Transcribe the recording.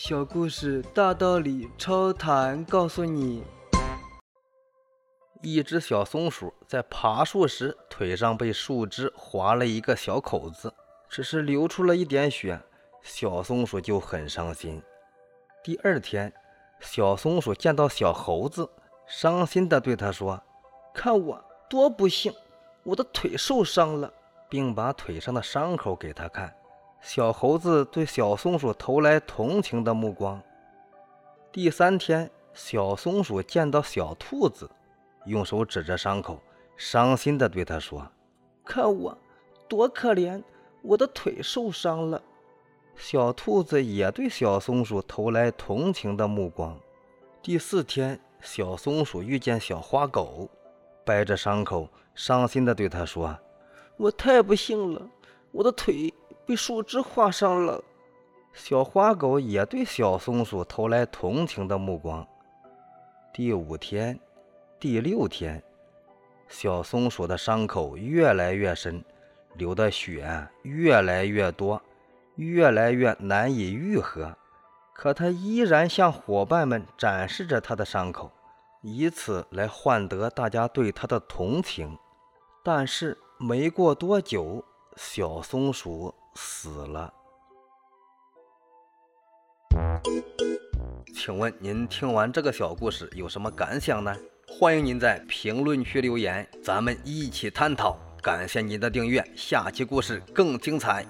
小故事大道理，超谈告诉你：一只小松鼠在爬树时，腿上被树枝划了一个小口子，只是流出了一点血，小松鼠就很伤心。第二天，小松鼠见到小猴子，伤心地对他说：“看我多不幸，我的腿受伤了。”并把腿上的伤口给他看。小猴子对小松鼠投来同情的目光。第三天，小松鼠见到小兔子，用手指着伤口，伤心地对他说：“看我多可怜，我的腿受伤了。”小兔子也对小松鼠投来同情的目光。第四天，小松鼠遇见小花狗，掰着伤口，伤心地对他说：“我太不幸了，我的腿……”被树枝划伤了，小花狗也对小松鼠投来同情的目光。第五天、第六天，小松鼠的伤口越来越深，流的血越来越多，越来越难以愈合。可它依然向伙伴们展示着它的伤口，以此来换得大家对它的同情。但是没过多久，小松鼠。死了。请问您听完这个小故事有什么感想呢？欢迎您在评论区留言，咱们一起探讨。感谢您的订阅，下期故事更精彩。